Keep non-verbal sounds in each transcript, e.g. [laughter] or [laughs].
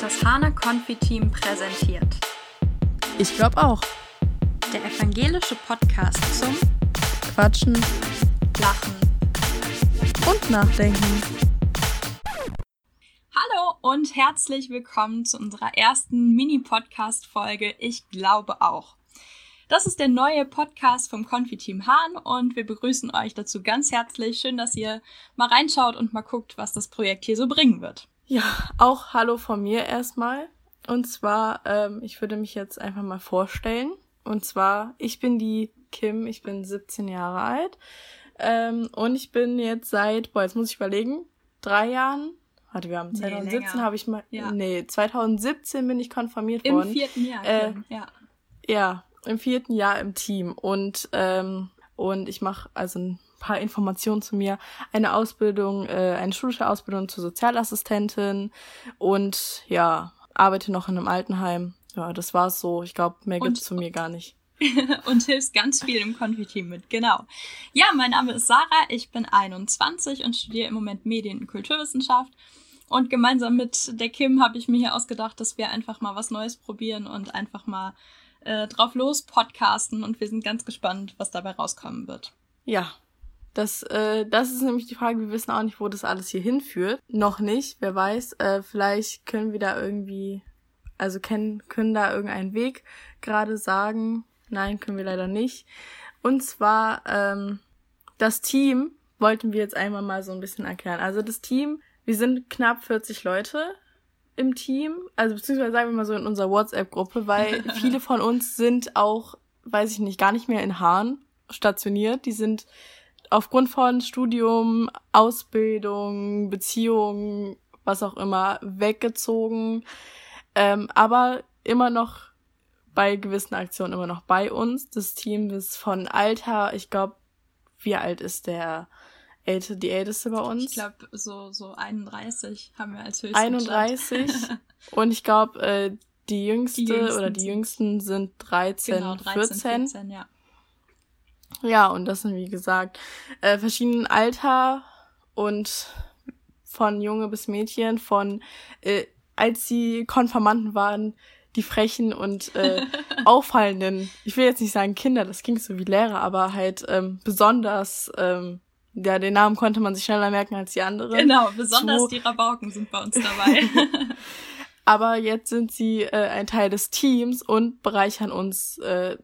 Das Hane Konfi-Team präsentiert. Ich glaube auch. Der evangelische Podcast zum Quatschen, Lachen und Nachdenken. Hallo und herzlich willkommen zu unserer ersten Mini-Podcast-Folge Ich glaube auch. Das ist der neue Podcast vom Konfi-Team Hahn und wir begrüßen euch dazu ganz herzlich. Schön, dass ihr mal reinschaut und mal guckt, was das Projekt hier so bringen wird. Ja, auch Hallo von mir erstmal. Und zwar, ähm, ich würde mich jetzt einfach mal vorstellen. Und zwar, ich bin die Kim, ich bin 17 Jahre alt. Ähm, und ich bin jetzt seit, boah, jetzt muss ich überlegen, drei Jahren. Warte, wir haben 2017 länger. habe ich mal, Ja. nee, 2017 bin ich konfirmiert Im worden. vierten Jahr. Äh, Kim, ja. Ja, im vierten Jahr im Team und ähm, und ich mache also ein paar Informationen zu mir, eine Ausbildung, äh, eine schulische Ausbildung zur Sozialassistentin und ja arbeite noch in einem Altenheim. Ja, das war's so. Ich glaube, mehr Und- gibt's zu mir gar nicht. [laughs] und hilfst ganz viel im Konfi-Team mit. Genau. Ja, mein Name ist Sarah, ich bin 21 und studiere im Moment Medien- und Kulturwissenschaft. Und gemeinsam mit der Kim habe ich mir hier ausgedacht, dass wir einfach mal was Neues probieren und einfach mal äh, drauf los podcasten. Und wir sind ganz gespannt, was dabei rauskommen wird. Ja, das äh, das ist nämlich die Frage. Wir wissen auch nicht, wo das alles hier hinführt. Noch nicht. Wer weiß? Äh, vielleicht können wir da irgendwie also kennen, können da irgendeinen Weg gerade sagen. Nein, können wir leider nicht. Und zwar ähm, das Team wollten wir jetzt einmal mal so ein bisschen erklären. Also das Team, wir sind knapp 40 Leute im Team, also beziehungsweise sagen wir mal so in unserer WhatsApp-Gruppe, weil [laughs] viele von uns sind auch, weiß ich nicht, gar nicht mehr in Hahn stationiert. Die sind aufgrund von Studium, Ausbildung, Beziehung, was auch immer, weggezogen ähm, aber immer noch bei gewissen Aktionen immer noch bei uns. Das Team ist von Alter, ich glaube, wie alt ist der Älte, die Älteste bei uns? Ich glaube, so, so 31 haben wir als höchsten 31. [laughs] Und ich glaube, äh, die jüngste Die oder die Jüngsten sind 13, Genau, 13, 14. 14, ja. Ja, und das sind, wie gesagt, äh, verschiedenen Alter und von Junge bis Mädchen, von äh, als sie Konfirmanden waren, die frechen und äh, [laughs] auffallenden, ich will jetzt nicht sagen Kinder, das klingt so wie Lehrer, aber halt ähm, besonders, ähm, ja, den Namen konnte man sich schneller merken als die anderen. Genau, besonders Zu- die Rabauken sind bei uns dabei. [laughs] Aber jetzt sind sie äh, ein Teil des Teams und bereichern uns äh,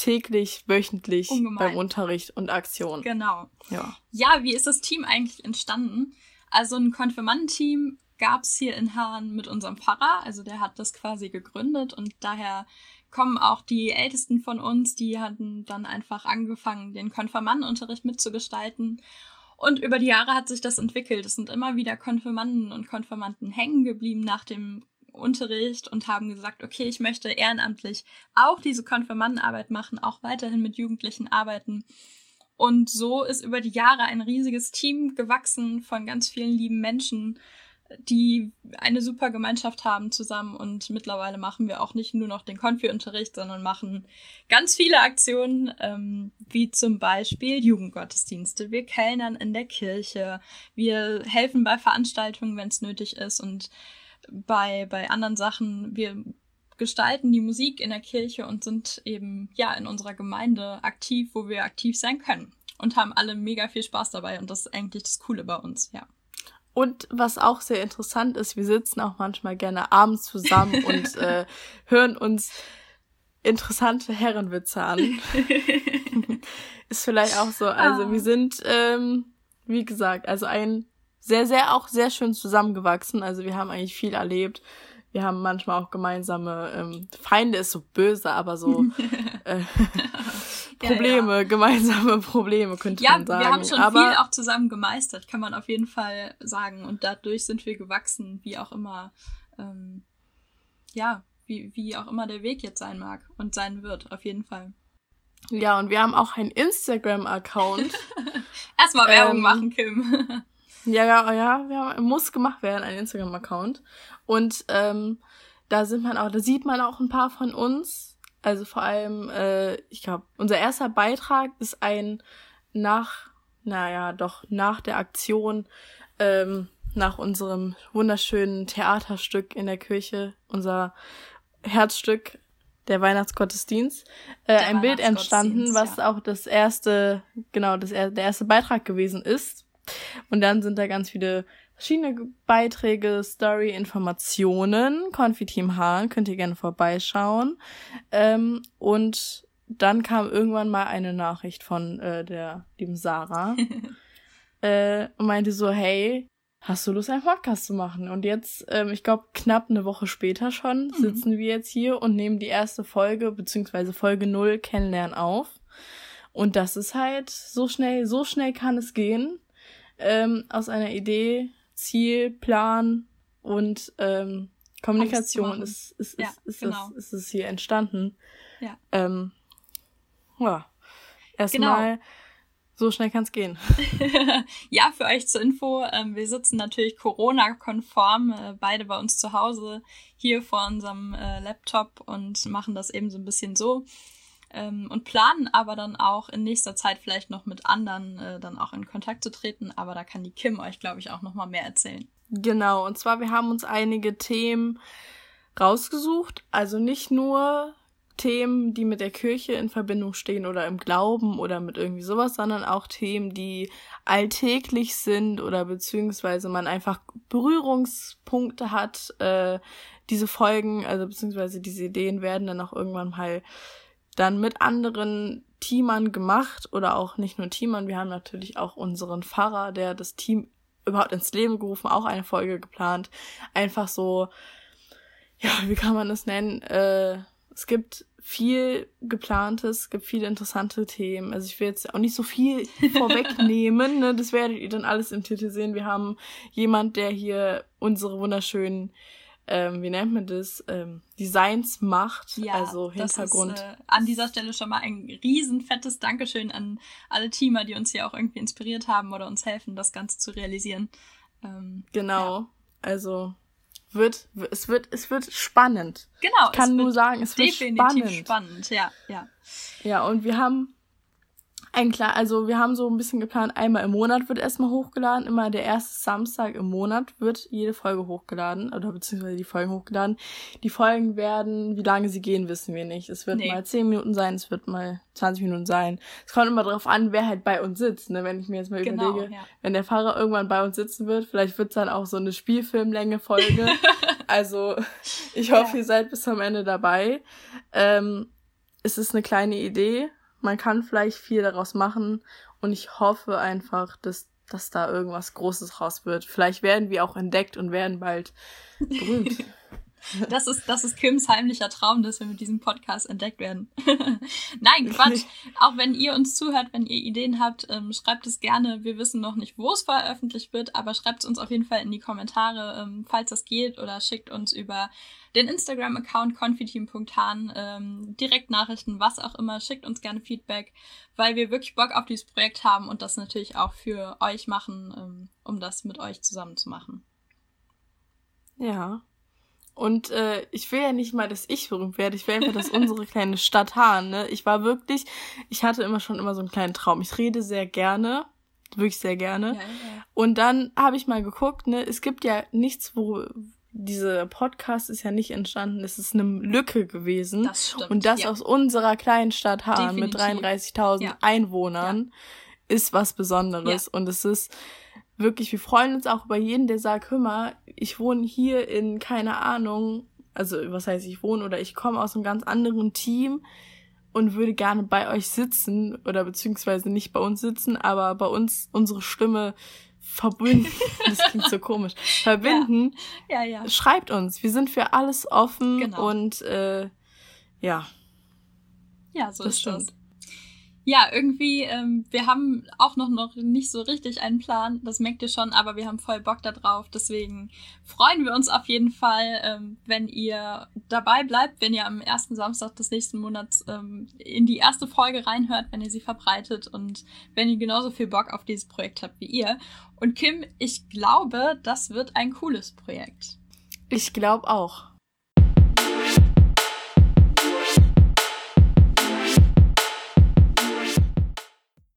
täglich, wöchentlich Ungemein. beim Unterricht und Aktionen. genau. Ja. Ja, wie ist das Team eigentlich entstanden? Also ein Konfirmandenteam gab's hier in Hahn mit unserem Pfarrer, also der hat das quasi gegründet und daher kommen auch die Ältesten von uns, die hatten dann einfach angefangen, den Konfirmandenunterricht mitzugestalten. Und über die Jahre hat sich das entwickelt. Es sind immer wieder Konfirmanden und Konfirmanden hängen geblieben nach dem Unterricht und haben gesagt, okay, ich möchte ehrenamtlich auch diese Konfirmandenarbeit machen, auch weiterhin mit Jugendlichen arbeiten. Und so ist über die Jahre ein riesiges Team gewachsen von ganz vielen lieben Menschen, die eine super Gemeinschaft haben zusammen. Und mittlerweile machen wir auch nicht nur noch den Konfi-Unterricht, sondern machen ganz viele Aktionen, ähm, wie zum Beispiel Jugendgottesdienste. Wir kellnern in der Kirche. Wir helfen bei Veranstaltungen, wenn es nötig ist. Und bei, bei anderen Sachen, wir gestalten die Musik in der Kirche und sind eben ja in unserer Gemeinde aktiv, wo wir aktiv sein können. Und haben alle mega viel Spaß dabei und das ist eigentlich das Coole bei uns, ja. Und was auch sehr interessant ist, wir sitzen auch manchmal gerne abends zusammen [laughs] und äh, hören uns interessante Herrenwitze an. [laughs] ist vielleicht auch so. Also Ah. wir sind, ähm, wie gesagt, also ein sehr, sehr auch sehr schön zusammengewachsen. Also wir haben eigentlich viel erlebt. Wir haben manchmal auch gemeinsame ähm, Feinde ist so böse, aber so [laughs] äh, [laughs] Probleme, gemeinsame Probleme könnte Ja, man sagen. wir haben schon aber viel auch zusammen gemeistert, kann man auf jeden Fall sagen. Und dadurch sind wir gewachsen, wie auch immer, ähm, ja, wie, wie auch immer der Weg jetzt sein mag und sein wird, auf jeden Fall. ja, und wir haben auch einen Instagram-Account. [laughs] Erstmal Werbung Ähm, machen, Kim. Ja, ja, ja, wir haben, muss gemacht werden, ein Instagram-Account. Und ähm, da sind man auch, da sieht man auch ein paar von uns. Also vor allem, äh, ich glaube, unser erster Beitrag ist ein nach, naja, doch nach der Aktion ähm, nach unserem wunderschönen Theaterstück in der Kirche, unser Herzstück, der Weihnachtsgottesdienst, äh, der ein Bild entstanden, was ja. auch das erste, genau, das, der erste Beitrag gewesen ist. Und dann sind da ganz viele verschiedene Beiträge, Story, Informationen, Konfiteam Hahn, könnt ihr gerne vorbeischauen. Ähm, und dann kam irgendwann mal eine Nachricht von äh, der lieben Sarah [laughs] äh, und meinte so, hey, hast du Lust, einen Podcast zu machen? Und jetzt, ähm, ich glaube, knapp eine Woche später schon, mhm. sitzen wir jetzt hier und nehmen die erste Folge, beziehungsweise Folge null Kennenlernen auf. Und das ist halt so schnell, so schnell kann es gehen. Ähm, aus einer Idee, Ziel, Plan und ähm, Kommunikation ist, ist, ja, ist, ist, genau. ist, ist es hier entstanden. Ja. Ähm, ja. Erstmal, genau. so schnell kann es gehen. [laughs] ja, für euch zur Info, ähm, wir sitzen natürlich Corona-konform, äh, beide bei uns zu Hause, hier vor unserem äh, Laptop und machen das eben so ein bisschen so. Ähm, und planen aber dann auch in nächster Zeit vielleicht noch mit anderen äh, dann auch in Kontakt zu treten. Aber da kann die Kim euch, glaube ich, auch noch mal mehr erzählen. Genau, und zwar wir haben uns einige Themen rausgesucht. Also nicht nur Themen, die mit der Kirche in Verbindung stehen oder im Glauben oder mit irgendwie sowas, sondern auch Themen, die alltäglich sind oder beziehungsweise man einfach Berührungspunkte hat. Äh, diese Folgen, also beziehungsweise diese Ideen werden dann auch irgendwann mal dann mit anderen Teamern gemacht oder auch nicht nur Teamern. Wir haben natürlich auch unseren Pfarrer, der das Team überhaupt ins Leben gerufen, auch eine Folge geplant. Einfach so, ja, wie kann man das nennen? Äh, es gibt viel geplantes, es gibt viele interessante Themen. Also ich will jetzt auch nicht so viel [laughs] vorwegnehmen, ne? das werdet ihr dann alles im Titel sehen. Wir haben jemand, der hier unsere wunderschönen, ähm, wie nennt man das, ähm, Designs macht, ja, also Hintergrund. Ist, äh, an dieser Stelle schon mal ein riesen fettes Dankeschön an alle Teamer, die uns hier auch irgendwie inspiriert haben oder uns helfen, das Ganze zu realisieren. Ähm, genau, ja. also wird, es wird, es wird spannend. Genau. Ich kann nur sagen, es wird spannend. spannend, ja, ja. Ja, und wir haben ein klar, also wir haben so ein bisschen geplant, einmal im Monat wird erstmal hochgeladen, immer der erste Samstag im Monat wird jede Folge hochgeladen, oder beziehungsweise die Folgen hochgeladen. Die Folgen werden, wie lange sie gehen, wissen wir nicht. Es wird nee. mal 10 Minuten sein, es wird mal 20 Minuten sein. Es kommt immer darauf an, wer halt bei uns sitzt, ne? Wenn ich mir jetzt mal genau, überlege, ja. wenn der Fahrer irgendwann bei uns sitzen wird, vielleicht wird's dann auch so eine Spielfilmlänge-Folge. [laughs] also ich hoffe, ja. ihr seid bis zum Ende dabei. Ähm, es ist eine kleine Idee man kann vielleicht viel daraus machen und ich hoffe einfach, dass, dass da irgendwas Großes raus wird. Vielleicht werden wir auch entdeckt und werden bald berühmt. [laughs] Das ist, das ist Kims heimlicher Traum, dass wir mit diesem Podcast entdeckt werden. [laughs] Nein, Quatsch. Auch wenn ihr uns zuhört, wenn ihr Ideen habt, ähm, schreibt es gerne. Wir wissen noch nicht, wo es veröffentlicht wird, aber schreibt es uns auf jeden Fall in die Kommentare, ähm, falls das geht, oder schickt uns über den Instagram-Account confiteam.han ähm, direkt Nachrichten, was auch immer. Schickt uns gerne Feedback, weil wir wirklich Bock auf dieses Projekt haben und das natürlich auch für euch machen, ähm, um das mit euch zusammen zu machen. Ja, und äh, ich will ja nicht mal, dass ich berühmt werde. Ich will einfach, dass unsere kleine Stadt Hahn, ne? Ich war wirklich, ich hatte immer schon immer so einen kleinen Traum. Ich rede sehr gerne, wirklich sehr gerne. Ja, ja. Und dann habe ich mal geguckt, ne? Es gibt ja nichts, wo dieser Podcast ist ja nicht entstanden. Es ist eine Lücke gewesen. Das stimmt, Und das ja. aus unserer kleinen Stadt Hahn mit 33.000 Einwohnern ist was Besonderes. Und es ist wirklich, wir freuen uns auch über jeden, der sagt, hör mal, ich wohne hier in, keine Ahnung, also was heißt ich wohne oder ich komme aus einem ganz anderen Team und würde gerne bei euch sitzen oder beziehungsweise nicht bei uns sitzen, aber bei uns unsere Stimme verbinden. [laughs] Das klingt so komisch. Verbinden. Ja. ja, ja. Schreibt uns. Wir sind für alles offen genau. und äh, ja. Ja, so das ist stimmt. das ja, irgendwie, ähm, wir haben auch noch, noch nicht so richtig einen Plan, das merkt ihr schon, aber wir haben voll Bock darauf. Deswegen freuen wir uns auf jeden Fall, ähm, wenn ihr dabei bleibt, wenn ihr am ersten Samstag des nächsten Monats ähm, in die erste Folge reinhört, wenn ihr sie verbreitet und wenn ihr genauso viel Bock auf dieses Projekt habt wie ihr. Und Kim, ich glaube, das wird ein cooles Projekt. Ich glaube auch.